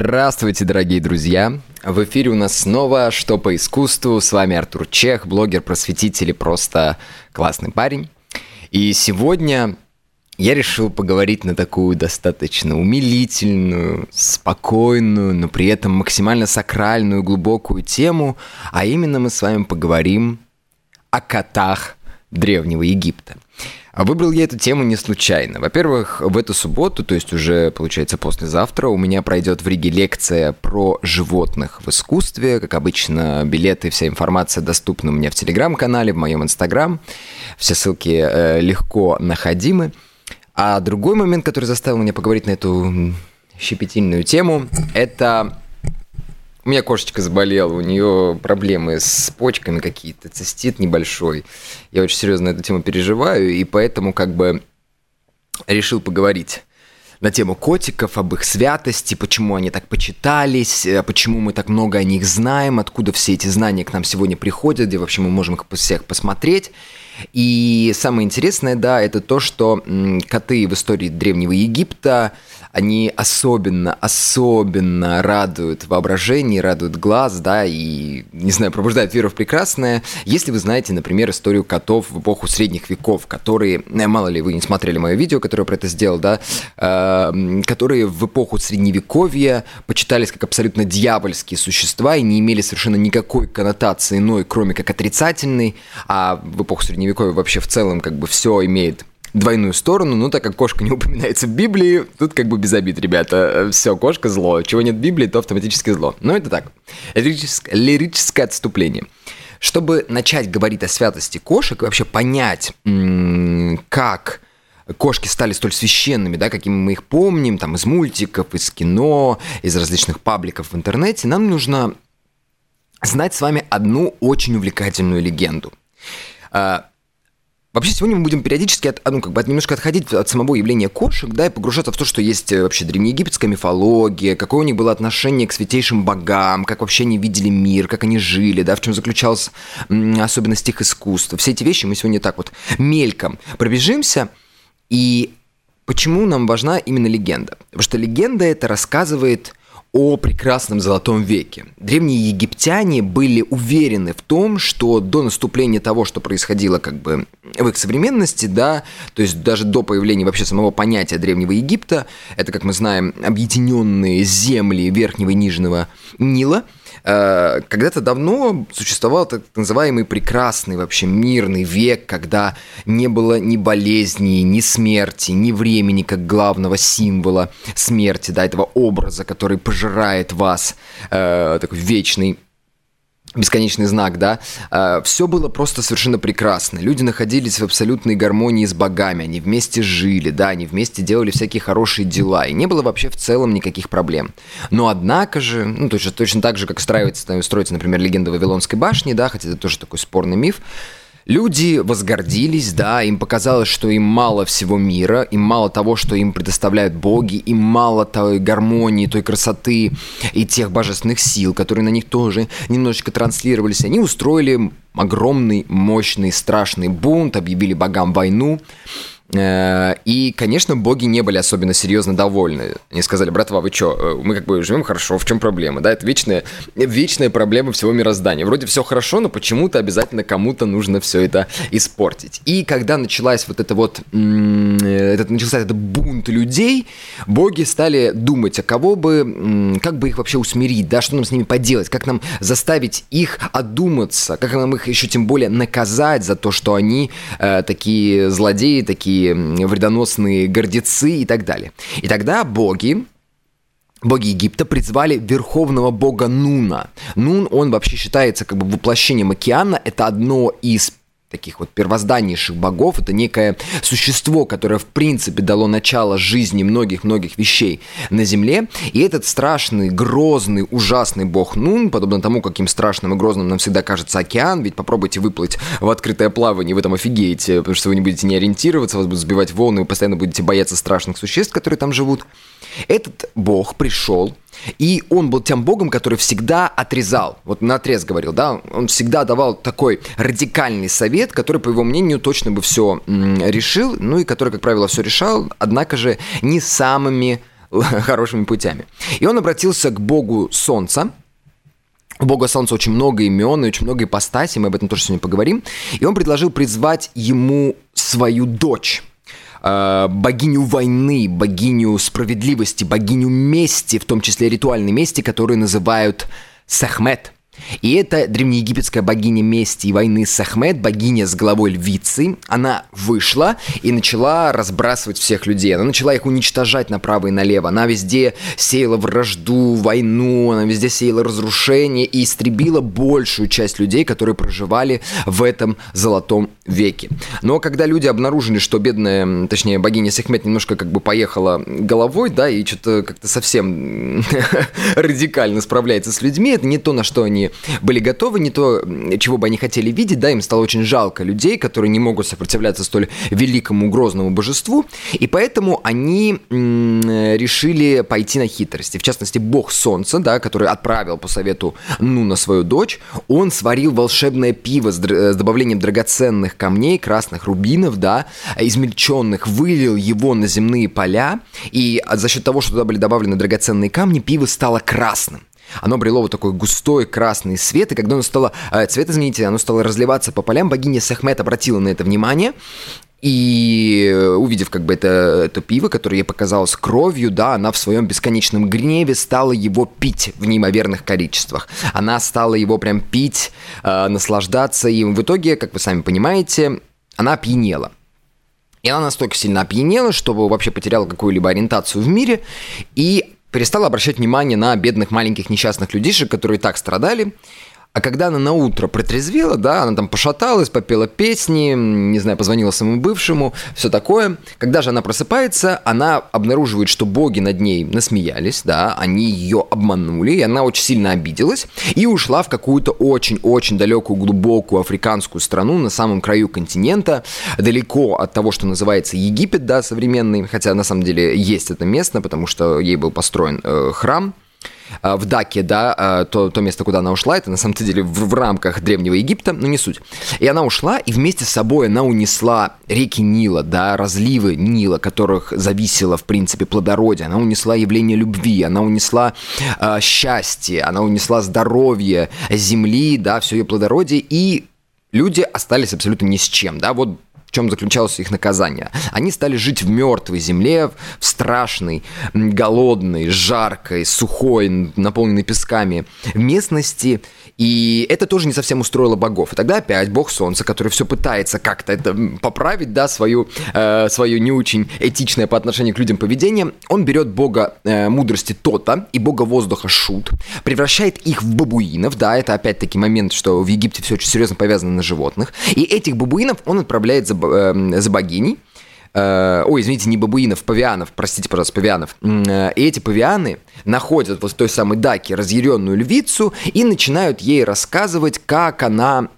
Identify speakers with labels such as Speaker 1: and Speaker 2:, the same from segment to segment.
Speaker 1: Здравствуйте, дорогие друзья! В эфире у нас снова «Что по искусству». С вами Артур Чех, блогер, просветитель и просто классный парень. И сегодня я решил поговорить на такую достаточно умилительную, спокойную, но при этом максимально сакральную, глубокую тему, а именно мы с вами поговорим о котах Древнего Египта. А выбрал я эту тему не случайно. Во-первых, в эту субботу, то есть уже, получается, послезавтра, у меня пройдет в Риге лекция про животных в искусстве. Как обычно, билеты, вся информация доступна у меня в Телеграм-канале, в моем Инстаграм. Все ссылки э, легко находимы. А другой момент, который заставил меня поговорить на эту щепетильную тему, это у меня кошечка заболела, у нее проблемы с почками какие-то, цистит небольшой. Я очень серьезно эту тему переживаю, и поэтому как бы решил поговорить на тему котиков, об их святости, почему они так почитались, э, почему мы так много о них знаем, откуда все эти знания к нам сегодня приходят, где вообще мы можем их всех посмотреть. И самое интересное, да, это то, что коты в истории Древнего Египта они особенно, особенно радуют воображение, радуют глаз, да, и, не знаю, пробуждают веру в прекрасное. Если вы знаете, например, историю котов в эпоху средних веков, которые, э, мало ли вы не смотрели мое видео, которое про это сделал, да, э, которые в эпоху средневековья почитались как абсолютно дьявольские существа и не имели совершенно никакой коннотации иной, кроме как отрицательной, а в эпоху средневековья вообще в целом как бы все имеет двойную сторону, но так как кошка не упоминается в Библии, тут как бы без обид, ребята. Все, кошка зло. Чего нет в Библии, то автоматически зло. Но это так. Лирическое, лирическое отступление. Чтобы начать говорить о святости кошек вообще понять, как кошки стали столь священными, да, какими мы их помним, там, из мультиков, из кино, из различных пабликов в интернете, нам нужно знать с вами одну очень увлекательную легенду. А, Вообще, сегодня мы будем периодически от, ну, как бы от, немножко отходить от самого явления кошек, да, и погружаться в то, что есть э, вообще древнеегипетская мифология, какое у них было отношение к святейшим богам, как вообще они видели мир, как они жили, да, в чем заключалась особенность их искусства. Все эти вещи мы сегодня так вот мельком пробежимся. И почему нам важна именно легенда? Потому что легенда это рассказывает о прекрасном золотом веке. Древние египтяне были уверены в том, что до наступления того, что происходило как бы в их современности, да, то есть даже до появления вообще самого понятия Древнего Египта, это, как мы знаем, объединенные земли Верхнего и Нижнего Нила – когда-то давно существовал так называемый прекрасный вообще мирный век, когда не было ни болезней, ни смерти, ни времени как главного символа смерти, да, этого образа, который пожирает вас, э, такой вечный бесконечный знак, да, э, все было просто совершенно прекрасно. Люди находились в абсолютной гармонии с богами, они вместе жили, да, они вместе делали всякие хорошие дела, и не было вообще в целом никаких проблем. Но однако же, ну, точно, точно так же, как строится, строится, например, легенда Вавилонской башни, да, хотя это тоже такой спорный миф, Люди возгордились, да, им показалось, что им мало всего мира, им мало того, что им предоставляют боги, им мало той гармонии, той красоты и тех божественных сил, которые на них тоже немножечко транслировались. Они устроили огромный, мощный, страшный бунт, объявили богам войну. Э, и, конечно, боги не были особенно серьезно довольны. Они сказали, братва, вы что, э, мы как бы живем хорошо, в чем проблема? Да, это вечная, вечная проблема всего мироздания. Вроде все хорошо, но почему-то обязательно кому-то нужно все это испортить. И когда началась вот это вот, этот, начался этот бунт людей, боги стали думать, а кого бы, как бы их вообще усмирить, да, что нам с ними поделать, как нам заставить их одуматься, как нам их еще тем более наказать за то, что они э, такие злодеи, такие вредоносные гордецы и так далее. И тогда боги, боги Египта призвали верховного бога Нуна. Нун, он вообще считается как бы воплощением океана, это одно из таких вот первозданнейших богов. Это некое существо, которое в принципе дало начало жизни многих-многих вещей на Земле. И этот страшный, грозный, ужасный бог Нун, подобно тому, каким страшным и грозным нам всегда кажется океан, ведь попробуйте выплыть в открытое плавание, вы там офигеете, потому что вы не будете не ориентироваться, вас будут сбивать волны, вы постоянно будете бояться страшных существ, которые там живут. Этот бог пришел, и он был тем богом, который всегда отрезал, вот на отрез говорил, да, он всегда давал такой радикальный совет, который, по его мнению, точно бы все решил, ну и который, как правило, все решал, однако же не самыми хорошими путями. И он обратился к богу солнца, у Бога Солнца очень много имен и очень много ипостасей, мы об этом тоже сегодня поговорим. И он предложил призвать ему свою дочь э, богиню войны, богиню справедливости, богиню мести, в том числе ритуальной мести, которую называют Сахмет – и это древнеегипетская богиня мести и войны Сахмет, богиня с головой львицы. Она вышла и начала разбрасывать всех людей. Она начала их уничтожать направо и налево. Она везде сеяла вражду, войну, она везде сеяла разрушение и истребила большую часть людей, которые проживали в этом золотом веке. Но когда люди обнаружили, что бедная, точнее, богиня Сахмет немножко как бы поехала головой, да, и что-то как-то совсем радикально справляется с людьми, это не то, на что они были готовы, не то, чего бы они хотели видеть, да, им стало очень жалко людей, которые не могут сопротивляться столь великому грозному божеству, и поэтому они решили пойти на хитрости. В частности, бог солнца, да, который отправил по совету ну на свою дочь, он сварил волшебное пиво с, с добавлением драгоценных камней, красных рубинов, да, измельченных, вылил его на земные поля, и за счет того, что туда были добавлены драгоценные камни, пиво стало красным. Оно обрело вот такой густой красный свет, и когда оно стало, э, цвет, извините, оно стало разливаться по полям, богиня Сахмет обратила на это внимание, и э, увидев как бы это, это пиво, которое ей показалось кровью, да, она в своем бесконечном гневе стала его пить в неимоверных количествах. Она стала его прям пить, э, наслаждаться им. В итоге, как вы сами понимаете, она опьянела. И она настолько сильно опьянела, что вообще потеряла какую-либо ориентацию в мире. И перестала обращать внимание на бедных маленьких несчастных людишек, которые так страдали, а когда она на утро протрезвела, да, она там пошаталась, попела песни, не знаю, позвонила своему бывшему, все такое. Когда же она просыпается, она обнаруживает, что боги над ней насмеялись, да, они ее обманули, и она очень сильно обиделась и ушла в какую-то очень-очень далекую, глубокую африканскую страну на самом краю континента, далеко от того, что называется Египет, да, современный, хотя на самом деле есть это место, потому что ей был построен э, храм, в Даке, да, а, то, то место, куда она ушла, это на самом деле в, в рамках Древнего Египта, но не суть. И она ушла, и вместе с собой она унесла реки Нила, да, разливы Нила, которых зависело, в принципе, плодородие. Она унесла явление любви, она унесла э, счастье, она унесла здоровье земли, да, все ее плодородие, и люди остались абсолютно ни с чем, да, вот в чем заключалось их наказание. Они стали жить в мертвой земле, в страшной, голодной, жаркой, сухой, наполненной песками местности, и это тоже не совсем устроило богов. И тогда опять бог солнца, который все пытается как-то это поправить, да, свою, э, свое не очень этичное по отношению к людям поведение, он берет бога э, мудрости Тота и бога воздуха Шут, превращает их в бабуинов, да, это опять-таки момент, что в Египте все очень серьезно повязано на животных, и этих бабуинов он отправляет за за богиней, э, ой, извините, не бабуинов, павианов, простите, пожалуйста, павианов. Э, и эти павианы находят вот в той самой даке разъяренную львицу и начинают ей рассказывать, как она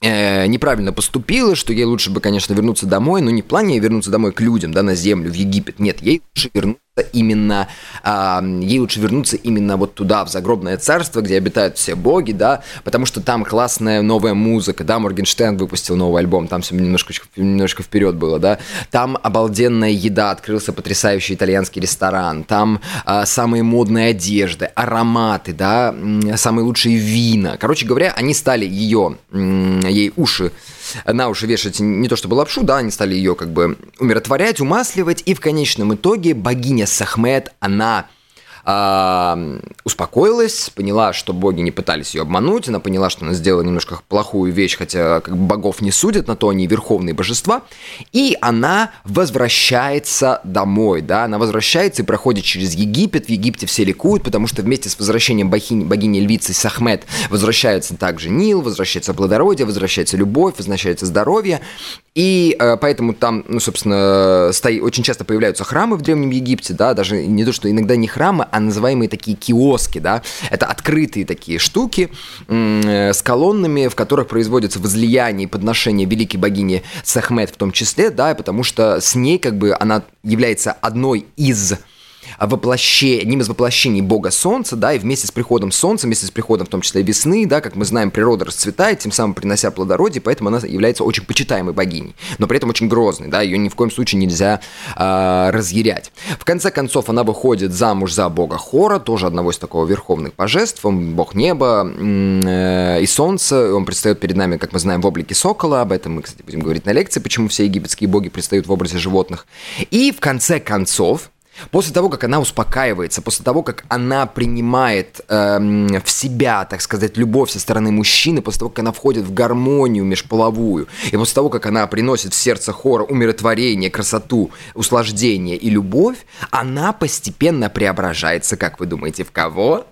Speaker 1: э, неправильно поступила, что ей лучше бы, конечно, вернуться домой, но не в плане вернуться домой к людям, да, на землю, в Египет. Нет, ей лучше вернуться именно, а, ей лучше вернуться именно вот туда, в загробное царство, где обитают все боги, да, потому что там классная новая музыка, да, Моргенштерн выпустил новый альбом, там все немножко, немножко вперед было, да, там обалденная еда, открылся потрясающий итальянский ресторан, там а, самые модные одежды, ароматы, да, самые лучшие вина, короче говоря, они стали ее, ей уши на уши вешать не то чтобы лапшу, да, они стали ее как бы умиротворять, умасливать, и в конечном итоге богиня Сахмет, она э, успокоилась, поняла, что боги не пытались ее обмануть, она поняла, что она сделала немножко плохую вещь, хотя как бы богов не судят, на то они верховные божества, и она возвращается домой, да, она возвращается и проходит через Египет, в Египте все ликуют, потому что вместе с возвращением богини, богини львицы Сахмет возвращается также Нил, возвращается плодородие, возвращается любовь, возвращается здоровье, и э, поэтому там, ну, собственно, стои, очень часто появляются храмы в Древнем Египте, да, даже не то, что иногда не храмы, называемые такие киоски, да, это открытые такие штуки э, с колоннами, в которых производится возлияние и подношение великой богини Сахмет в том числе, да, потому что с ней как бы она является одной из воплощение, одним из воплощений бога солнца, да, и вместе с приходом солнца, вместе с приходом в том числе весны, да, как мы знаем, природа расцветает, тем самым принося плодородие, поэтому она является очень почитаемой богиней, но при этом очень грозной, да, ее ни в коем случае нельзя э, разъярять. В конце концов, она выходит замуж за бога Хора, тоже одного из такого верховных божеств, он бог неба э, и солнца, он предстает перед нами, как мы знаем, в облике сокола, об этом мы, кстати, будем говорить на лекции, почему все египетские боги предстают в образе животных. И в конце концов, После того, как она успокаивается, после того, как она принимает эм, в себя, так сказать, любовь со стороны мужчины, после того, как она входит в гармонию межполовую, и после того, как она приносит в сердце хора умиротворение, красоту, услаждение и любовь, она постепенно преображается, как вы думаете, в кого?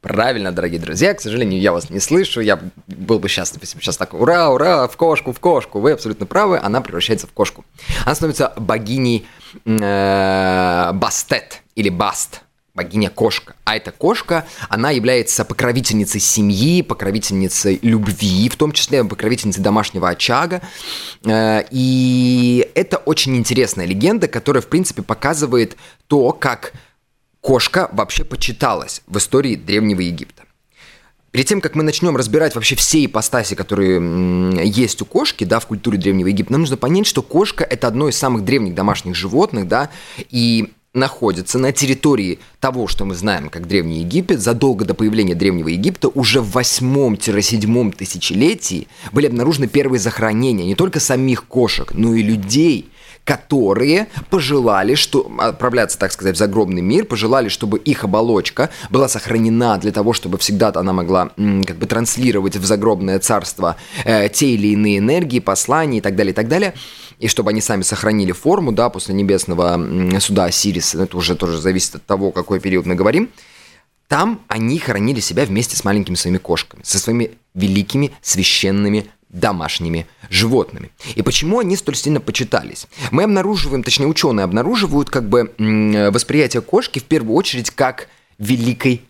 Speaker 1: Правильно, дорогие друзья, к сожалению, я вас не слышу, я был бы счастлив, если бы сейчас так, ура, ура, в кошку, в кошку, вы абсолютно правы, она превращается в кошку. Она становится богиней э, Бастет или Баст, богиня-кошка. А эта кошка, она является покровительницей семьи, покровительницей любви, в том числе покровительницей домашнего очага. Э, и это очень интересная легенда, которая, в принципе, показывает то, как кошка вообще почиталась в истории Древнего Египта. Перед тем, как мы начнем разбирать вообще все ипостаси, которые есть у кошки, да, в культуре Древнего Египта, нам нужно понять, что кошка – это одно из самых древних домашних животных, да, и находится на территории того, что мы знаем как Древний Египет, задолго до появления Древнего Египта, уже в 8-7 тысячелетии были обнаружены первые захоронения не только самих кошек, но и людей – которые пожелали, что отправляться, так сказать, в загробный мир, пожелали, чтобы их оболочка была сохранена для того, чтобы всегда она могла как бы транслировать в загробное царство э, те или иные энергии, послания и так далее, и так далее. И чтобы они сами сохранили форму, да, после небесного суда Осириса, это уже тоже зависит от того, какой период мы говорим, там они хоронили себя вместе с маленькими своими кошками, со своими великими священными домашними животными. И почему они столь сильно почитались? Мы обнаруживаем, точнее ученые обнаруживают как бы восприятие кошки в первую очередь как великой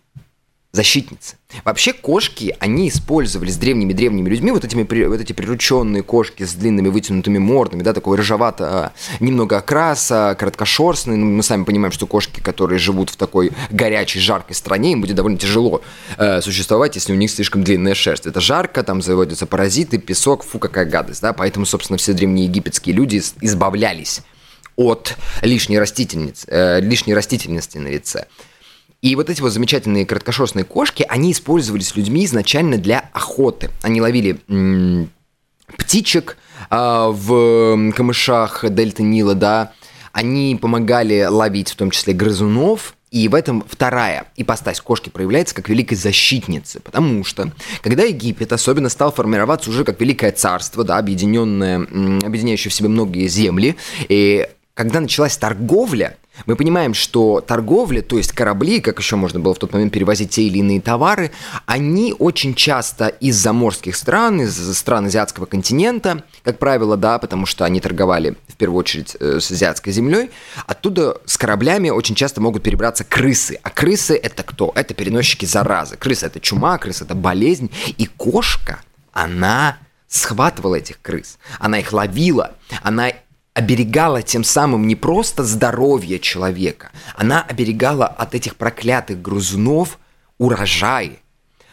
Speaker 1: защитницы. Вообще кошки, они использовались древними-древними людьми, вот, этими, вот эти прирученные кошки с длинными вытянутыми мордами, да, такой рыжевато, немного окраса, короткошерстные. Ну, мы сами понимаем, что кошки, которые живут в такой горячей, жаркой стране, им будет довольно тяжело э, существовать, если у них слишком длинная шерсть. Это жарко, там заводятся паразиты, песок, фу, какая гадость, да, поэтому, собственно, все древние египетские люди избавлялись от лишней, растительниц, э, лишней растительности на лице. И вот эти вот замечательные краткошерстные кошки, они использовались людьми изначально для охоты. Они ловили м- птичек а, в камышах дельты Нила, да, они помогали ловить в том числе грызунов, и в этом вторая ипостась кошки проявляется как великой защитницы, потому что, когда Египет особенно стал формироваться уже как великое царство, да, объединенное, объединяющее в себе многие земли, и когда началась торговля, мы понимаем, что торговля, то есть корабли, как еще можно было в тот момент перевозить те или иные товары, они очень часто из заморских стран, из стран азиатского континента, как правило, да, потому что они торговали в первую очередь э, с азиатской землей, оттуда с кораблями очень часто могут перебраться крысы. А крысы это кто? Это переносчики заразы. Крыса это чума, крыса это болезнь. И кошка, она схватывала этих крыс, она их ловила, она оберегала тем самым не просто здоровье человека, она оберегала от этих проклятых грузунов урожай.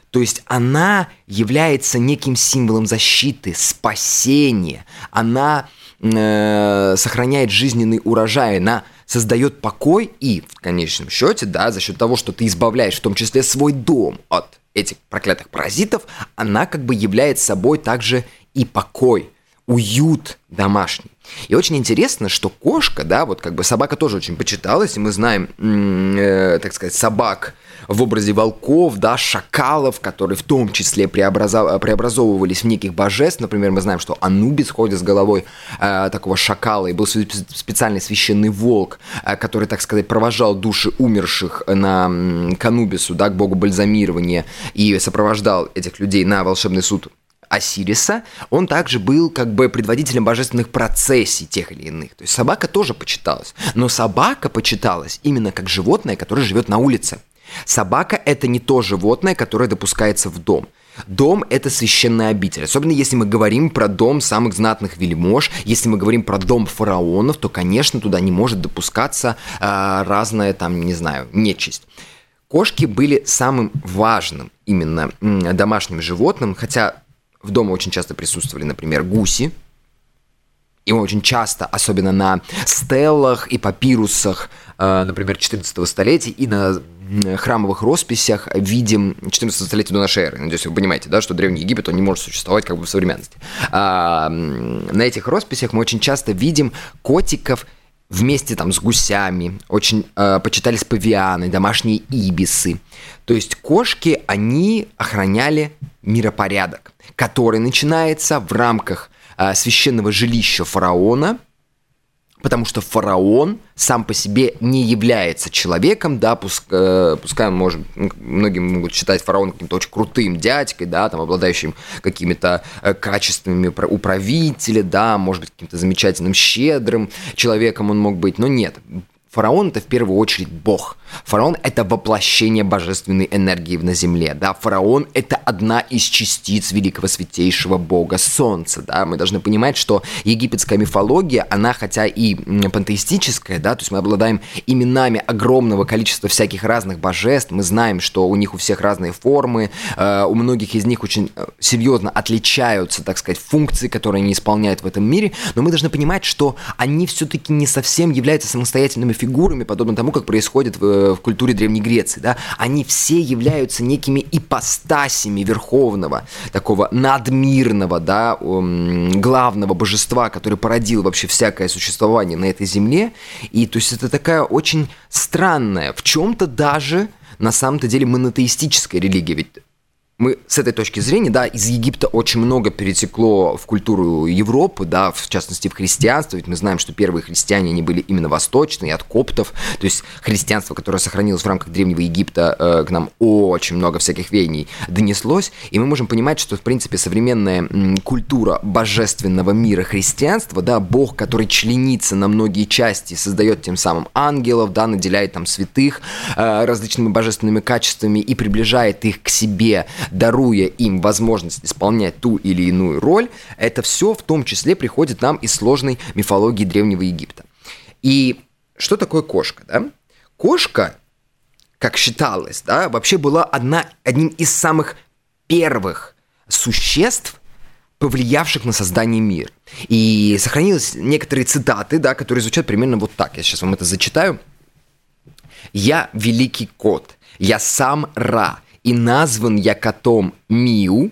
Speaker 1: То есть она является неким символом защиты, спасения. Она э, сохраняет жизненный урожай, она создает покой и, в конечном счете, да, за счет того, что ты избавляешь в том числе свой дом от этих проклятых паразитов, она как бы является собой также и покой, уют домашний. И очень интересно, что кошка, да, вот как бы собака тоже очень почиталась, и мы знаем, э, так сказать, собак в образе волков, да, шакалов, которые в том числе преобразов... преобразовывались в неких божеств. Например, мы знаем, что Анубис ходит с головой э, такого шакала, и был специальный священный волк, э, который, так сказать, провожал души умерших на э, к Анубису, да, к богу бальзамирования, и сопровождал этих людей на волшебный суд Осириса, он также был как бы предводителем божественных процессий тех или иных. То есть собака тоже почиталась. Но собака почиталась именно как животное, которое живет на улице. Собака – это не то животное, которое допускается в дом. Дом – это священная обитель. Особенно если мы говорим про дом самых знатных вельмож, если мы говорим про дом фараонов, то, конечно, туда не может допускаться э, разная, там, не знаю, нечисть. Кошки были самым важным именно домашним животным, хотя в доме очень часто присутствовали, например, гуси, и очень часто, особенно на стеллах и папирусах, э, например, 14 столетия и на храмовых росписях видим 14 столетия до нашей эры. Надеюсь, вы понимаете, да, что Древний Египет, он не может существовать как бы в современности. А, на этих росписях мы очень часто видим котиков вместе там с гусями, очень э, почитались павианы, домашние ибисы. То есть кошки, они охраняли миропорядок, который начинается в рамках э, священного жилища фараона – потому что фараон сам по себе не является человеком, да, пускай, э, пускай он может, многие могут считать фараона каким-то очень крутым дядькой, да, там, обладающим какими-то э, качествами управителя, да, может быть, каким-то замечательным, щедрым человеком он мог быть, но нет, Фараон это в первую очередь бог. Фараон это воплощение божественной энергии на земле. Да? Фараон это одна из частиц великого святейшего бога Солнца. Да? Мы должны понимать, что египетская мифология, она хотя и пантеистическая, да, то есть мы обладаем именами огромного количества всяких разных божеств, мы знаем, что у них у всех разные формы, э, у многих из них очень э, серьезно отличаются, так сказать, функции, которые они исполняют в этом мире, но мы должны понимать, что они все-таки не совсем являются самостоятельными фигурами фигурами, подобно тому, как происходит в, в культуре Древней Греции. Да? Они все являются некими ипостасями верховного, такого надмирного, да, главного божества, который породил вообще всякое существование на этой земле. И то есть это такая очень странная, в чем-то даже на самом-то деле монотеистическая религия. Ведь мы с этой точки зрения, да, из Египта очень много перетекло в культуру Европы, да, в частности в христианство, ведь мы знаем, что первые христиане, они были именно восточные, от коптов, то есть христианство, которое сохранилось в рамках Древнего Египта, э, к нам очень много всяких веяний донеслось, и мы можем понимать, что, в принципе, современная м, культура божественного мира христианства, да, Бог, который членится на многие части, создает тем самым ангелов, да, наделяет там святых э, различными божественными качествами и приближает их к себе, даруя им возможность исполнять ту или иную роль, это все в том числе приходит нам из сложной мифологии Древнего Египта. И что такое кошка? Да? Кошка, как считалось, да, вообще была одна, одним из самых первых существ, повлиявших на создание мира. И сохранились некоторые цитаты, да, которые звучат примерно вот так. Я сейчас вам это зачитаю. «Я великий кот, я сам Ра, и назван я котом Миу,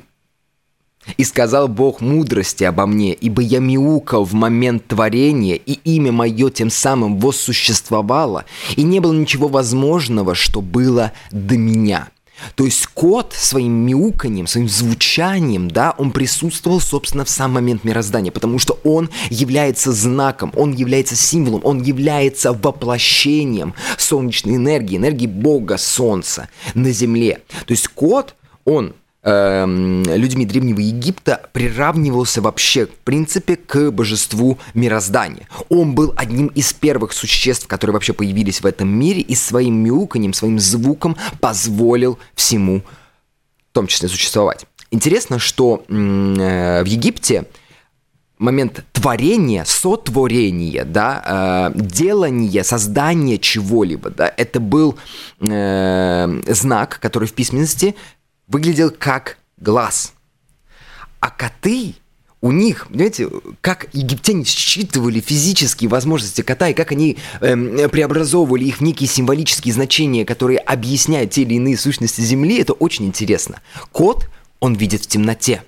Speaker 1: и сказал Бог мудрости обо мне, ибо я мяукал в момент творения, и имя мое тем самым воссуществовало, и не было ничего возможного, что было до меня. То есть кот своим мяуканьем, своим звучанием, да, он присутствовал, собственно, в сам момент мироздания, потому что он является знаком, он является символом, он является воплощением солнечной энергии, энергии Бога Солнца на Земле. То есть кот, он Эм, людьми Древнего Египта приравнивался вообще, в принципе, к божеству мироздания. Он был одним из первых существ, которые вообще появились в этом мире, и своим мяуканьем, своим звуком позволил всему, в том числе, существовать. Интересно, что э, в Египте момент творения, сотворения, да, э, делания, создания чего-либо, да, это был э, знак, который в письменности выглядел как глаз. А коты, у них, понимаете, как египтяне считывали физические возможности кота и как они э, преобразовывали их в некие символические значения, которые объясняют те или иные сущности Земли, это очень интересно. Кот, он видит в темноте.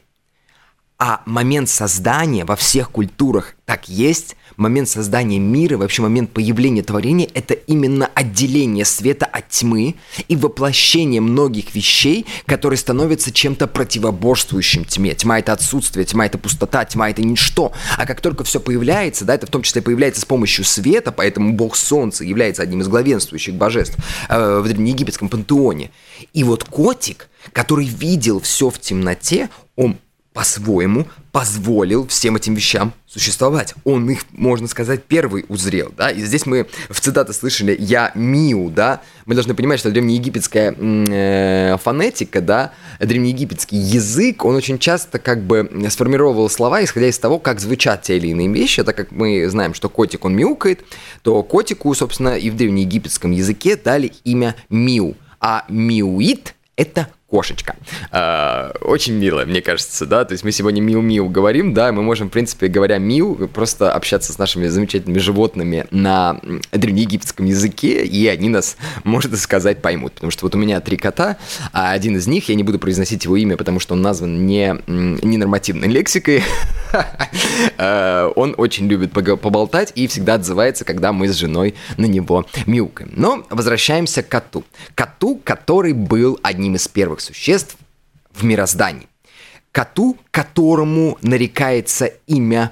Speaker 1: А момент создания во всех культурах так есть, момент создания мира, вообще момент появления творения, это именно отделение света от тьмы и воплощение многих вещей, которые становятся чем-то противоборствующим тьме. Тьма — это отсутствие, тьма — это пустота, тьма — это ничто. А как только все появляется, да, это в том числе появляется с помощью света, поэтому бог солнца является одним из главенствующих божеств э, в древнеегипетском пантеоне. И вот котик, который видел все в темноте, он по-своему позволил всем этим вещам существовать. Он их, можно сказать, первый узрел, да, и здесь мы в цитате слышали «я миу», да, мы должны понимать, что древнеегипетская э, фонетика, да, древнеегипетский язык, он очень часто как бы сформировал слова, исходя из того, как звучат те или иные вещи, так как мы знаем, что котик, он мяукает, то котику, собственно, и в древнеегипетском языке дали имя миу, а миуит – это кошечка. Э, очень милая, мне кажется, да, то есть мы сегодня миу-миу говорим, да, мы можем, в принципе, говоря миу, просто общаться с нашими замечательными животными на древнеегипетском языке, и они нас, можно сказать, поймут, потому что вот у меня три кота, а один из них, я не буду произносить его имя, потому что он назван не, не нормативной лексикой, э, он очень любит поболтать и всегда отзывается, когда мы с женой на него мяукаем. Но возвращаемся к коту. Коту, который был одним из первых существ в мироздании. Коту, которому нарекается имя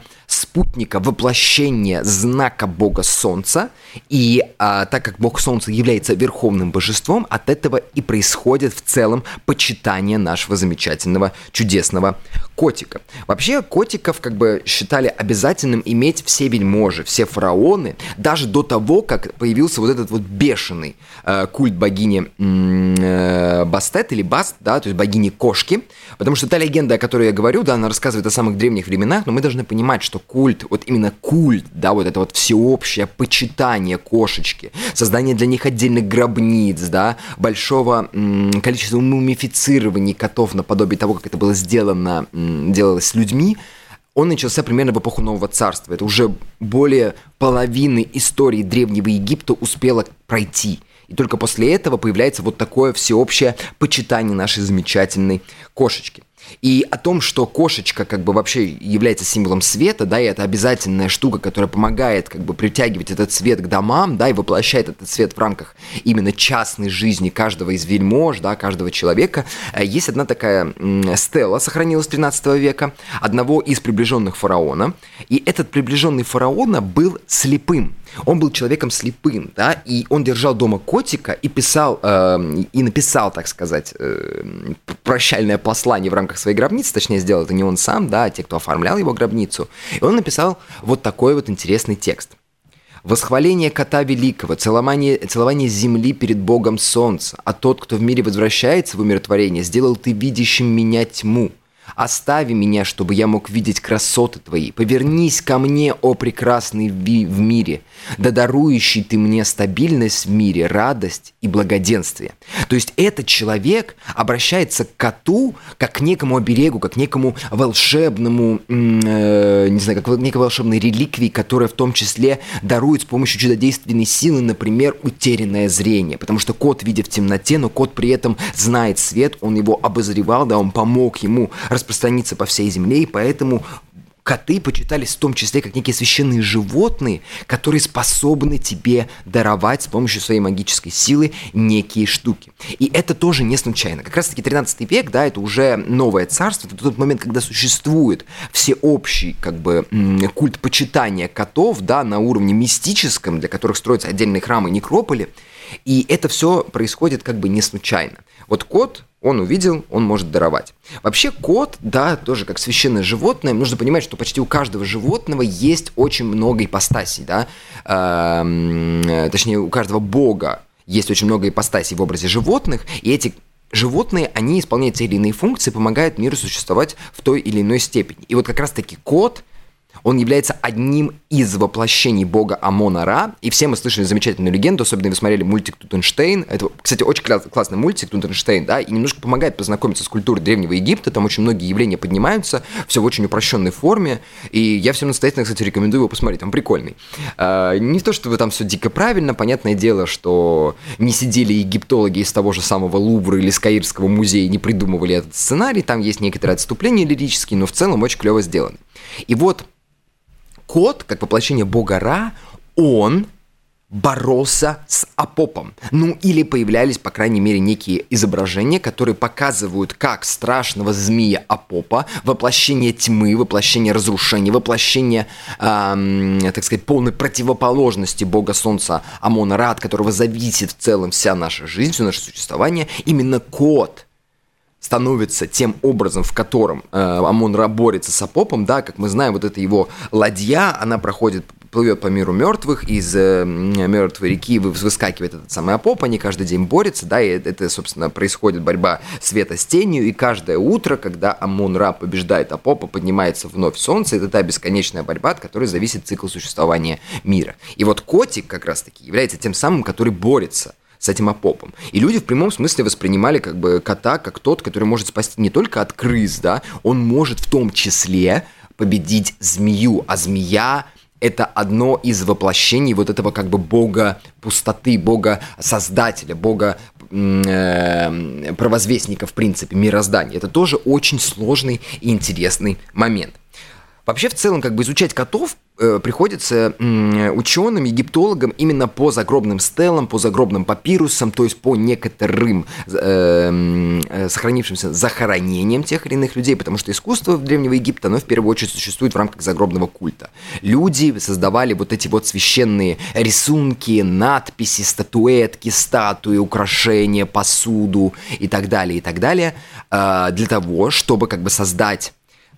Speaker 1: спутника воплощения знака Бога Солнца, и а, так как Бог Солнца является верховным божеством, от этого и происходит в целом почитание нашего замечательного, чудесного котика. Вообще котиков как бы считали обязательным иметь все вельможи, все фараоны, даже до того, как появился вот этот вот бешеный э, культ богини э, Бастет или Баст, да, то есть богини кошки, потому что та легенда, о которой я говорю, да, она рассказывает о самых древних временах, но мы должны понимать, что культ, вот именно культ, да, вот это вот всеобщее почитание кошечки, создание для них отдельных гробниц, да, большого м- количества мумифицирований котов наподобие того, как это было сделано, м- делалось с людьми, он начался примерно в эпоху Нового Царства. Это уже более половины истории Древнего Египта успело пройти. И только после этого появляется вот такое всеобщее почитание нашей замечательной кошечки. И о том, что кошечка как бы вообще является символом света, да, и это обязательная штука, которая помогает как бы притягивать этот свет к домам, да, и воплощает этот свет в рамках именно частной жизни каждого из вельмож, да, каждого человека. Э, есть одна такая стела, сохранилась 13 века, одного из приближенных фараона, и этот приближенный фараона был слепым. Он был человеком слепым, да, и он держал дома котика и писал, э, и написал, так сказать, э, прощальное послание в рамках своей гробницы, точнее, сделал это не он сам, да, а те, кто оформлял его гробницу. И он написал вот такой вот интересный текст. Восхваление кота великого, целование, целование земли перед Богом солнца, а тот, кто в мире возвращается в умиротворение, сделал ты видящим меня тьму – Остави меня, чтобы я мог видеть красоты твои. Повернись ко мне, о прекрасный в мире, да дарующий ты мне стабильность в мире, радость и благоденствие. То есть этот человек обращается к коту как к некому оберегу, как к некому волшебному, э, не знаю, как к некой волшебной реликвии, которая в том числе дарует с помощью чудодейственной силы, например, утерянное зрение. Потому что кот видит в темноте, но кот при этом знает свет, он его обозревал, да, он помог ему распространиться по всей земле, и поэтому коты почитались в том числе как некие священные животные, которые способны тебе даровать с помощью своей магической силы некие штуки. И это тоже не случайно. Как раз таки 13 век, да, это уже новое царство, это тот момент, когда существует всеобщий как бы культ почитания котов, да, на уровне мистическом, для которых строятся отдельные храмы и некрополи. И это все происходит как бы не случайно. Вот кот, он увидел, он может даровать. Вообще кот, да, тоже как священное животное, нужно понимать, что почти у каждого животного есть очень много ипостасей, да, э, точнее у каждого бога есть очень много ипостасей в образе животных, и эти животные, они исполняют те или иные функции, помогают миру существовать в той или иной степени. И вот как раз-таки кот – он является одним из воплощений бога Амона Ра. И все мы слышали замечательную легенду, особенно вы смотрели мультик Тутенштейн. Это, кстати, очень классный мультик Тутенштейн, да, и немножко помогает познакомиться с культурой Древнего Египта. Там очень многие явления поднимаются, все в очень упрощенной форме. И я всем настоятельно, кстати, рекомендую его посмотреть, он прикольный. А, не то, что вы там все дико правильно, понятное дело, что не сидели египтологи из того же самого Лувра или из Каирского музея, не придумывали этот сценарий, там есть некоторые отступления лирические, но в целом очень клево сделаны. И вот Кот, как воплощение бога Ра, он боролся с Апопом. Ну, или появлялись, по крайней мере, некие изображения, которые показывают, как страшного змея Апопа, воплощение тьмы, воплощение разрушения, воплощение, эм, так сказать, полной противоположности бога солнца Амона Ра, от которого зависит в целом вся наша жизнь, все наше существование, именно кот становится тем образом, в котором э, Амон-Ра борется с Апопом, да, как мы знаем, вот эта его ладья, она проходит плывет по миру мертвых, из э, мертвой реки выскакивает этот самый Апоп, они каждый день борются, да, и это, собственно, происходит борьба света с тенью, и каждое утро, когда Амон-Ра побеждает Апопа, поднимается вновь солнце, это та бесконечная борьба, от которой зависит цикл существования мира. И вот котик как раз-таки является тем самым, который борется с этим опопом. И люди в прямом смысле воспринимали как бы кота как тот, который может спасти не только от крыс, да, он может в том числе победить змею, а змея это одно из воплощений вот этого как бы бога пустоты, бога создателя, бога э, провозвестника, в принципе, мироздания. Это тоже очень сложный и интересный момент. Вообще, в целом, как бы изучать котов э, приходится э, ученым, египтологам именно по загробным стелам, по загробным папирусам, то есть по некоторым э, э, сохранившимся захоронениям тех или иных людей, потому что искусство Древнего Египта, оно в первую очередь существует в рамках загробного культа. Люди создавали вот эти вот священные рисунки, надписи, статуэтки, статуи, украшения, посуду и так далее, и так далее, э, для того, чтобы как бы создать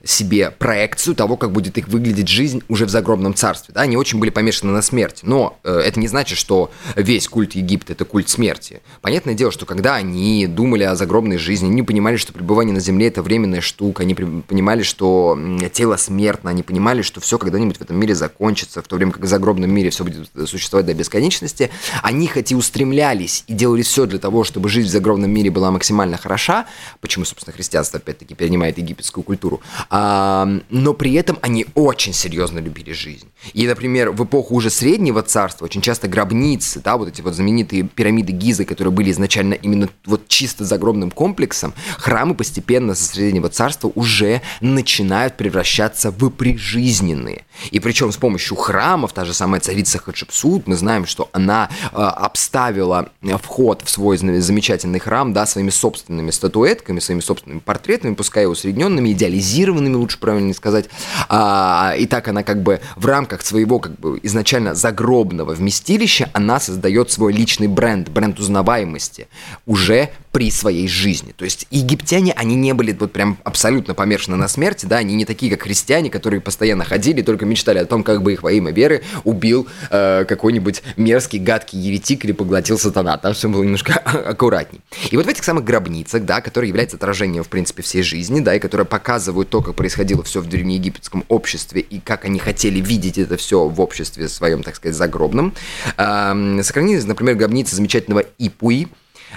Speaker 1: себе проекцию того, как будет их выглядеть жизнь уже в загробном царстве. Да? Они очень были помешаны на смерти. Но э, это не значит, что весь культ Египта – это культ смерти. Понятное дело, что когда они думали о загробной жизни, они понимали, что пребывание на земле – это временная штука, они понимали, что тело смертно, они понимали, что все когда-нибудь в этом мире закончится, в то время как в загробном мире все будет существовать до бесконечности. Они хоть и устремлялись и делали все для того, чтобы жизнь в загробном мире была максимально хороша, почему, собственно, христианство опять-таки перенимает египетскую культуру, но при этом они очень серьезно любили жизнь. И, например, в эпоху уже Среднего Царства очень часто гробницы, да, вот эти вот знаменитые пирамиды Гизы, которые были изначально именно вот чисто загробным комплексом, храмы постепенно со Среднего Царства уже начинают превращаться в прижизненные. И причем с помощью храмов, та же самая царица Хатшепсут, мы знаем, что она э, обставила вход в свой замечательный храм, да, своими собственными статуэтками, своими собственными портретами, пускай усредненными, идеализированными, заимствованными, лучше правильно сказать. А, и так она как бы в рамках своего как бы изначально загробного вместилища, она создает свой личный бренд, бренд узнаваемости уже при своей жизни. То есть египтяне, они не были вот прям абсолютно помешаны на смерти, да, они не такие, как христиане, которые постоянно ходили и только мечтали о том, как бы их во имя веры убил э, какой-нибудь мерзкий, гадкий еретик или поглотил сатана. Там все было немножко аккуратней. И вот в этих самых гробницах, да, которые являются отражением, в принципе, всей жизни, да, и которые показывают то, как происходило все в древнеегипетском обществе и как они хотели видеть это все в обществе своем, так сказать, загробном, э, сохранились, например, гробницы замечательного Ипуи,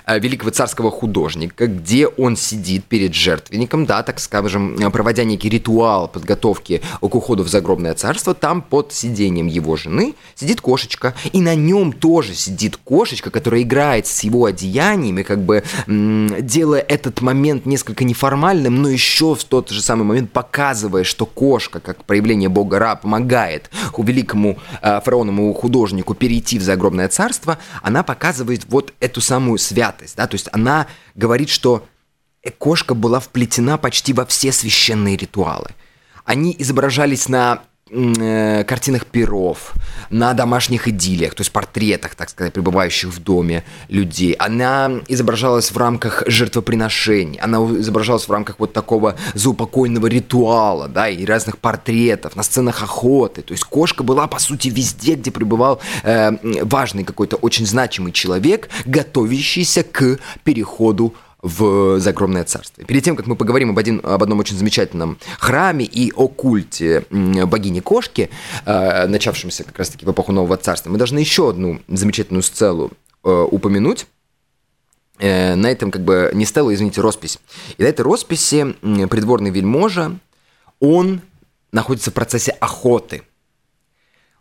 Speaker 1: великого царского художника, где он сидит перед жертвенником, да, так скажем, проводя некий ритуал подготовки к уходу в загробное царство, там под сидением его жены сидит кошечка, и на нем тоже сидит кошечка, которая играет с его одеяниями, как бы делая этот момент несколько неформальным, но еще в тот же самый момент показывая, что кошка, как проявление бога Ра, помогает великому э, фараоновому художнику перейти в загробное царство, она показывает вот эту самую связь святость, да, то есть она говорит, что кошка была вплетена почти во все священные ритуалы. Они изображались на картинах перов, на домашних идиллиях, то есть портретах, так сказать, пребывающих в доме людей. Она изображалась в рамках жертвоприношений, она изображалась в рамках вот такого заупокойного ритуала, да, и разных портретов, на сценах охоты. То есть кошка была, по сути, везде, где пребывал э, важный какой-то очень значимый человек, готовящийся к переходу в загробное царство. Перед тем, как мы поговорим об, один, об одном очень замечательном храме и о культе богини-кошки, э, начавшемся как раз-таки в эпоху Нового Царства, мы должны еще одну замечательную сцелу э, упомянуть, э, на этом как бы не стелла, извините, роспись. И на этой росписи придворный вельможа, он находится в процессе охоты –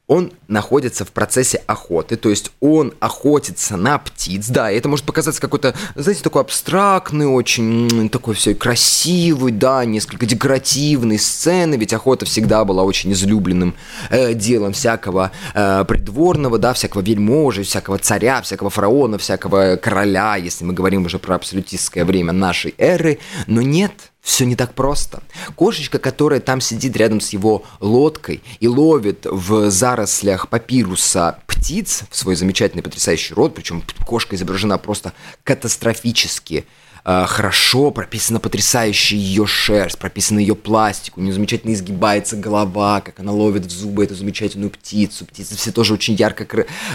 Speaker 1: он находится в процессе охоты, то есть он охотится на птиц, да, и это может показаться какой-то, знаете, такой абстрактный, очень такой все красивый, да, несколько декоративной сцены, ведь охота всегда была очень излюбленным э, делом всякого э, придворного, да, всякого вельможи, всякого царя, всякого фараона, всякого короля, если мы говорим уже про абсолютистское время нашей эры, но нет, все не так просто. Кошечка, которая там сидит рядом с его лодкой и ловит в зарослях папируса птиц в свой замечательный потрясающий рот, причем кошка изображена просто катастрофически э, хорошо, прописана потрясающая ее шерсть, прописана ее пластик, у нее замечательно изгибается голова, как она ловит в зубы эту замечательную птицу. Птицы все тоже очень ярко,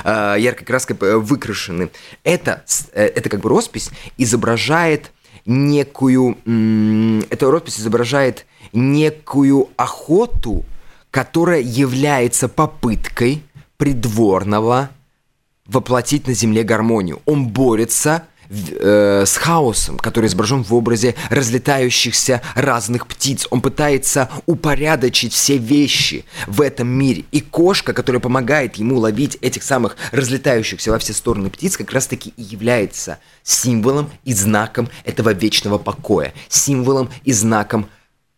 Speaker 1: э, яркой краской э, выкрашены. Это, э, это как бы роспись изображает некую... Эта роспись изображает некую охоту, которая является попыткой придворного воплотить на земле гармонию. Он борется э, с хаосом, который изображен в образе разлетающихся разных птиц. Он пытается упорядочить все вещи в этом мире. И кошка, которая помогает ему ловить этих самых разлетающихся во все стороны птиц, как раз-таки и является символом и знаком этого вечного покоя, символом и знаком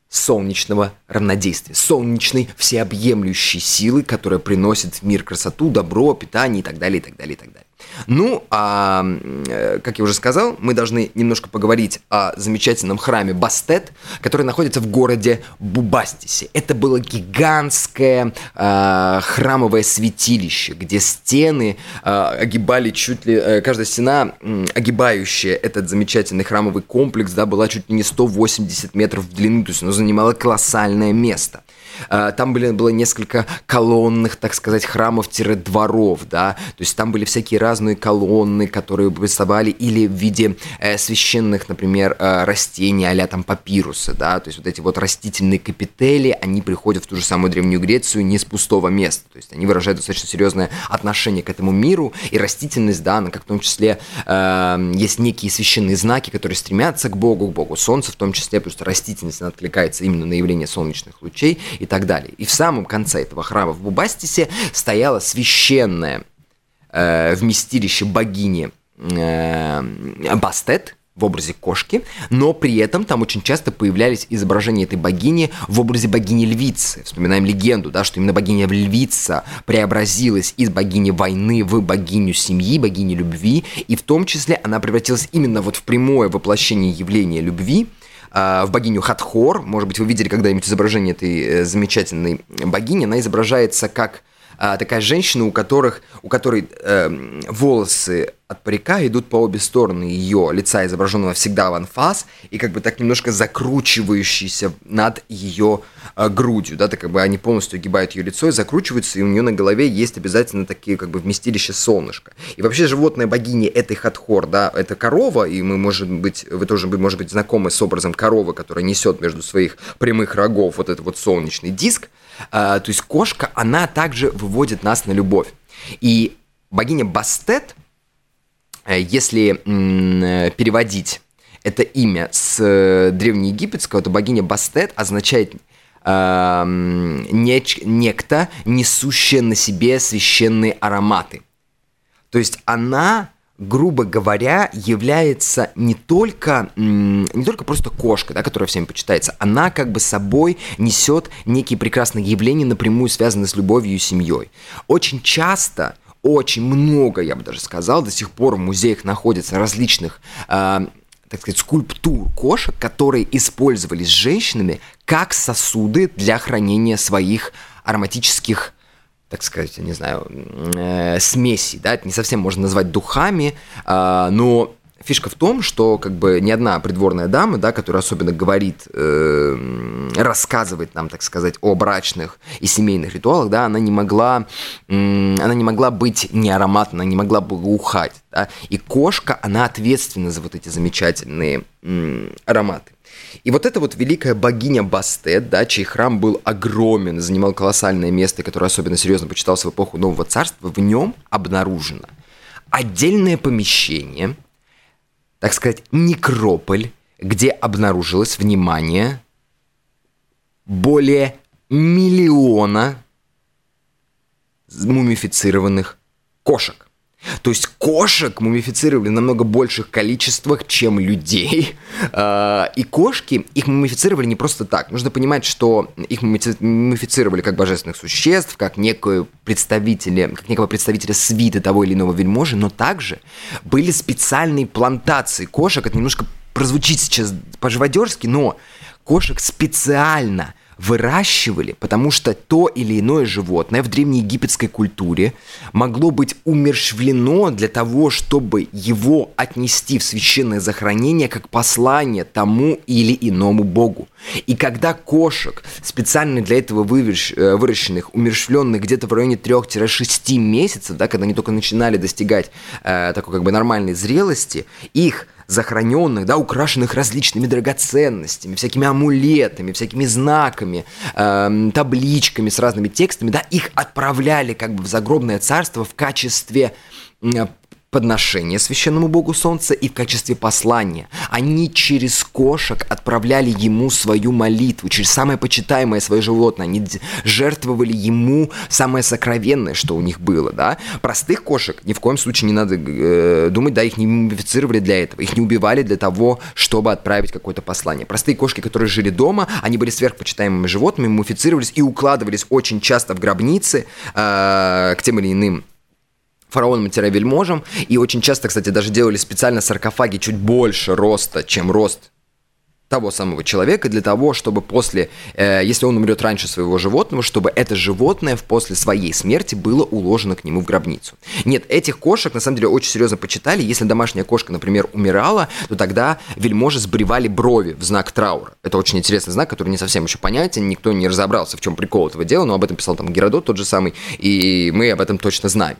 Speaker 1: солнечного равнодействия, солнечной всеобъемлющей силы, которая приносит в мир красоту, добро, питание и так далее, и так далее, и так далее. Ну, а, э, как я уже сказал, мы должны немножко поговорить о замечательном храме Бастет, который находится в городе Бубастисе. Это было гигантское э, храмовое святилище, где стены э, огибали чуть ли... Э, каждая стена, огибающая этот замечательный храмовый комплекс, да, была чуть ли не 180 метров в длину, то есть оно занимало колоссальное место. Э, там были, было несколько колонных, так сказать, храмов-дворов, да, то есть там были всякие разные колонны, которые выставали или в виде э, священных, например, э, растений, а там папируса, да, то есть вот эти вот растительные капители, они приходят в ту же самую Древнюю Грецию не с пустого места, то есть они выражают достаточно серьезное отношение к этому миру, и растительность, да, она как в том числе э, есть некие священные знаки, которые стремятся к Богу, к Богу Солнца в том числе, потому что растительность, она откликается именно на явление солнечных лучей, и так далее. И в самом конце этого храма в Бубастисе стояло священное э, вместилище богини э, Бастет, в образе кошки, но при этом там очень часто появлялись изображения этой богини в образе богини-львицы. Вспоминаем легенду, да, что именно богиня-львица преобразилась из богини войны в богиню семьи, богини любви, и в том числе она превратилась именно вот в прямое воплощение явления любви, в богиню Хатхор. Может быть, вы видели когда-нибудь изображение этой э, замечательной богини. Она изображается как а, такая женщина, у, которых, у которой э, волосы от парика идут по обе стороны ее лица, изображенного всегда в анфас, и как бы так немножко закручивающийся над ее э, грудью, да, так как бы они полностью огибают ее лицо и закручиваются, и у нее на голове есть обязательно такие как бы вместилища солнышка. И вообще животное богини этой Хатхор, да, это корова, и мы, может быть, вы тоже, может быть, знакомы с образом коровы, которая несет между своих прямых рогов вот этот вот солнечный диск, э, то есть кошка, она также выводит нас на любовь. И богиня Бастет – если э, переводить это имя с э, древнеегипетского, то богиня Бастет означает э, неч, некто, несущая на себе священные ароматы. То есть она, грубо говоря, является не только, не только просто кошка, да, которая всем почитается, она как бы собой несет некие прекрасные явления, напрямую связанные с любовью и семьей. Очень часто очень много, я бы даже сказал, до сих пор в музеях находится различных э, так сказать, скульптур кошек, которые использовались женщинами как сосуды для хранения своих ароматических так сказать, я не знаю, э, смесей, да, это не совсем можно назвать духами, э, но фишка в том, что как бы ни одна придворная дама, да, которая особенно говорит, э, рассказывает нам, так сказать, о брачных и семейных ритуалах, да, она не могла, э, она не могла быть не ароматной, она не могла благоухать, да, и кошка, она ответственна за вот эти замечательные э, ароматы. И вот эта вот великая богиня Бастет, да, чей храм был огромен, занимал колоссальное место, которое особенно серьезно почитался в эпоху Нового Царства, в нем обнаружено отдельное помещение – так сказать, некрополь, где обнаружилось, внимание, более миллиона мумифицированных кошек. То есть кошек мумифицировали в намного больших количествах, чем людей. А, и кошки, их мумифицировали не просто так. Нужно понимать, что их мумифицировали как божественных существ, как некое представителя, как некого представителя свиты того или иного вельможи, но также были специальные плантации кошек. Это немножко прозвучит сейчас по-живодерски, но кошек специально выращивали, потому что то или иное животное в древнеегипетской культуре могло быть умерщвлено для того, чтобы его отнести в священное захоронение как послание тому или иному богу. И когда кошек, специально для этого э, выращенных, умерщвленных где-то в районе 3-6 месяцев, да, когда они только начинали достигать э, такой как бы нормальной зрелости, их захороненных, да, украшенных различными драгоценностями, всякими амулетами, всякими знаками, э, табличками с разными текстами, да, их отправляли как бы в загробное царство в качестве подношение священному богу солнца и в качестве послания. Они через кошек отправляли ему свою молитву, через самое почитаемое свое животное. Они жертвовали ему самое сокровенное, что у них было, да. Простых кошек ни в коем случае не надо э, думать, да, их не мумифицировали для этого, их не убивали для того, чтобы отправить какое-то послание. Простые кошки, которые жили дома, они были сверхпочитаемыми животными, мумифицировались и укладывались очень часто в гробницы э, к тем или иным фараонам-вельможам. И очень часто, кстати, даже делали специально саркофаги чуть больше роста, чем рост того самого человека для того, чтобы после, э, если он умрет раньше своего животного, чтобы это животное после своей смерти было уложено к нему в гробницу. Нет, этих кошек на самом деле очень серьезно почитали. Если домашняя кошка, например, умирала, то тогда вельможи сбривали брови в знак траура. Это очень интересный знак, который не совсем еще понятен, никто не разобрался, в чем прикол этого дела, но об этом писал там Геродот тот же самый, и мы об этом точно знаем.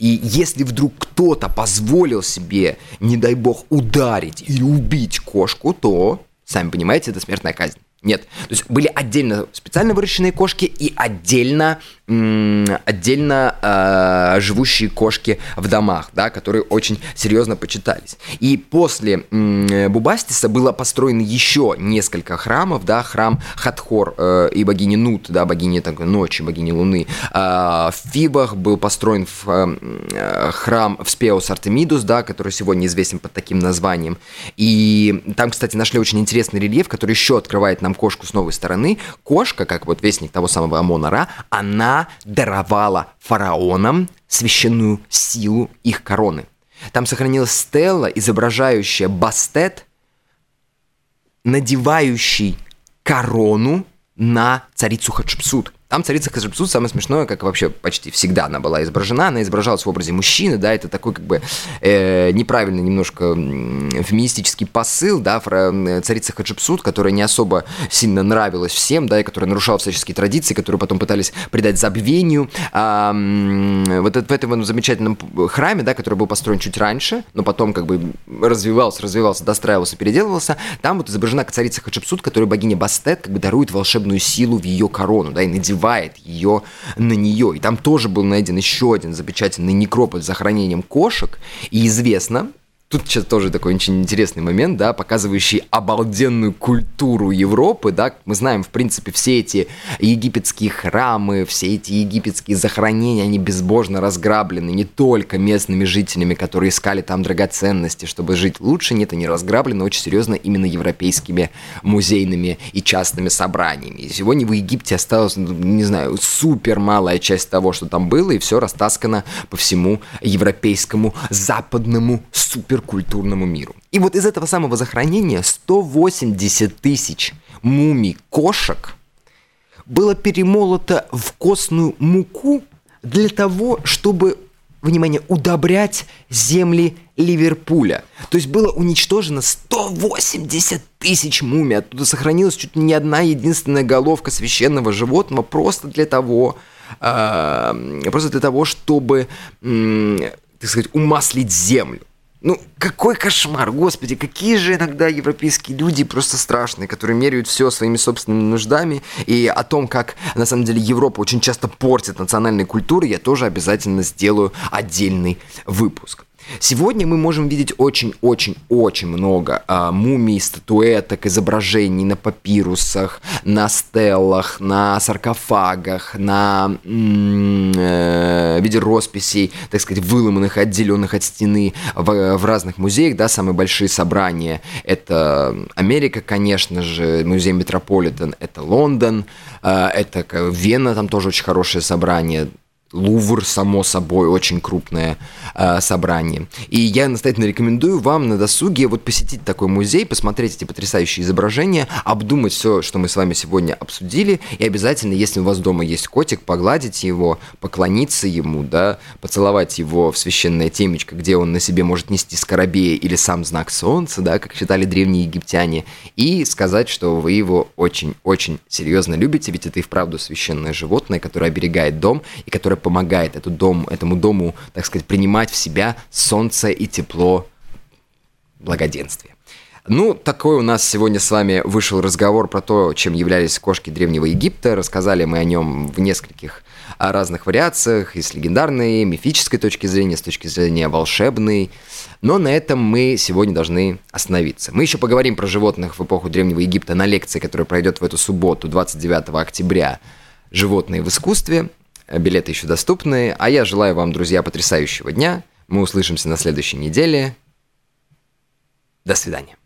Speaker 1: И если вдруг кто-то позволил себе, не дай бог, ударить или убить кошку, то Сами понимаете, это смертная казнь. Нет. То есть были отдельно специально выращенные кошки и отдельно отдельно э, живущие кошки в домах, да, которые очень серьезно почитались. И после э, Бубастиса было построено еще несколько храмов, да, храм Хатхор э, и богини Нут, да, богини так, ночи, богини Луны. Э, в Фибах был построен в, э, храм в Спеус Артемидус, да, который сегодня известен под таким названием. И там, кстати, нашли очень интересный рельеф, который еще открывает нам кошку с новой стороны. Кошка, как вот вестник того самого Амона-Ра, она даровала фараонам священную силу их короны. Там сохранилась стела, изображающая Бастет, надевающий корону на царицу Хатшепсут. Там царица Хатшепсут самое смешное, как вообще почти всегда она была изображена, она изображалась в образе мужчины, да, это такой как бы э, неправильный немножко феминистический посыл, да, царица Хатшепсут, которая не особо сильно нравилась всем, да, и которая нарушала всяческие традиции, которые потом пытались придать забвению. А, вот в этом замечательном храме, да, который был построен чуть раньше, но потом как бы развивался, развивался, достраивался, переделывался, там вот изображена царица Хатшепсут, которая богиня Бастет как бы дарует волшебную силу в ее корону, да, и надевает надевает ее на нее. И там тоже был найден еще один замечательный некрополь с захоронением кошек. И известно, Тут сейчас тоже такой очень интересный момент, да, показывающий обалденную культуру Европы, да, мы знаем, в принципе, все эти египетские храмы, все эти египетские захоронения, они безбожно разграблены не только местными жителями, которые искали там драгоценности, чтобы жить лучше, нет, они разграблены очень серьезно именно европейскими музейными и частными собраниями. И сегодня в Египте осталось, ну, не знаю, супер малая часть того, что там было, и все растаскано по всему европейскому западному супер суперкультурному миру. И вот из этого самого захоронения 180 тысяч мумий кошек было перемолото в костную муку для того, чтобы, внимание, удобрять земли Ливерпуля. То есть было уничтожено 180 тысяч мумий. Оттуда сохранилась чуть не одна единственная головка священного животного просто для того, э, просто для того, чтобы, так сказать, умаслить землю. Ну, какой кошмар, господи, какие же иногда европейские люди просто страшные, которые меряют все своими собственными нуждами, и о том, как на самом деле Европа очень часто портит национальные культуры, я тоже обязательно сделаю отдельный выпуск. Сегодня мы можем видеть очень-очень-очень много а, мумий, статуэток, изображений на папирусах, на стеллах, на саркофагах, на э, виде росписей, так сказать, выломанных, отделенных от стены в, в разных музеях, да, самые большие собрания. Это Америка, конечно же, музей Метрополитен, это Лондон, э, это Вена, там тоже очень хорошее собрание, Лувр, само собой, очень крупное э, собрание. И я настоятельно рекомендую вам на досуге вот посетить такой музей, посмотреть эти потрясающие изображения, обдумать все, что мы с вами сегодня обсудили, и обязательно, если у вас дома есть котик, погладить его, поклониться ему, да, поцеловать его в священное темечко, где он на себе может нести скоробея или сам знак солнца, да, как считали древние египтяне, и сказать, что вы его очень-очень серьезно любите, ведь это и вправду священное животное, которое оберегает дом и которое помогает эту дом, этому дому, так сказать, принимать в себя солнце и тепло благоденствия. Ну, такой у нас сегодня с вами вышел разговор про то, чем являлись кошки Древнего Египта. Рассказали мы о нем в нескольких разных вариациях, и с легендарной, мифической точки зрения, с точки зрения волшебной. Но на этом мы сегодня должны остановиться. Мы еще поговорим про животных в эпоху Древнего Египта на лекции, которая пройдет в эту субботу, 29 октября. «Животные в искусстве». Билеты еще доступны. А я желаю вам, друзья, потрясающего дня. Мы услышимся на следующей неделе. До свидания.